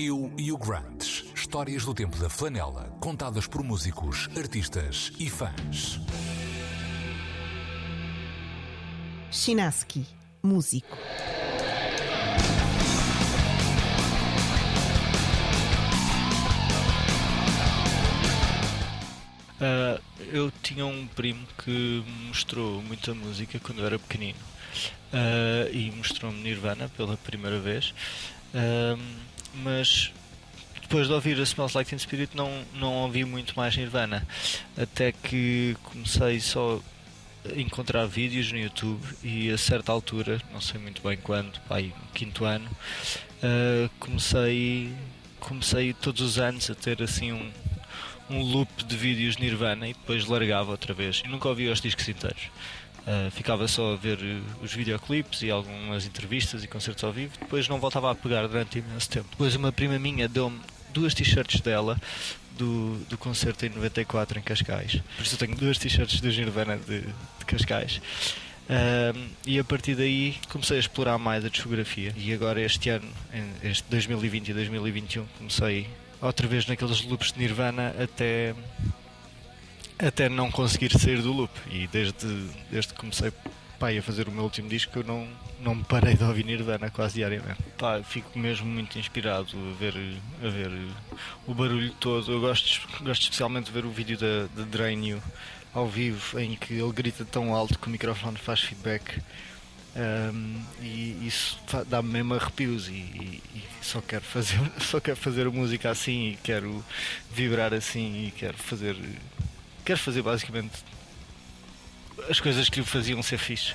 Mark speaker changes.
Speaker 1: Eu e o Grant. Histórias do tempo da flanela, contadas por músicos, artistas e fãs.
Speaker 2: Chinaski, músico.
Speaker 3: Uh, eu tinha um primo que mostrou muita música quando eu era pequenino uh, e mostrou-me Nirvana pela primeira vez, uh, mas depois de ouvir a Smells Like Teen Spirit não, não ouvi muito mais Nirvana, até que comecei só a encontrar vídeos no YouTube e a certa altura, não sei muito bem quando, pai, no quinto ano, comecei, comecei todos os anos a ter assim um um loop de vídeos Nirvana e depois largava outra vez. E nunca ouvi os discos inteiros. Uh, ficava só a ver uh, os videoclipes e algumas entrevistas e concertos ao vivo. Depois não voltava a pegar durante imenso tempo. Depois uma prima minha deu-me duas t-shirts dela do, do concerto em 94 em Cascais. Por isso eu tenho duas t-shirts do Nirvana de, de Cascais. Uh, e a partir daí comecei a explorar mais a discografia. E agora este ano, este 2020 e 2021, comecei outra vez naqueles loops de Nirvana até até não conseguir sair do loop. E desde, desde que comecei pai, a fazer o meu último disco eu não, não me parei de ouvir Nirvana quase diariamente. Pá, fico mesmo muito inspirado a ver, a ver o barulho todo. Eu gosto, gosto especialmente de ver o vídeo da, da Drain You ao vivo em que ele grita tão alto que o microfone faz feedback. Um, e isso dá-me mesmo arrepios e, e, e, só quero fazer só quero fazer música assim e quero vibrar assim e quero fazer Quero fazer basicamente as coisas que o faziam ser fixe.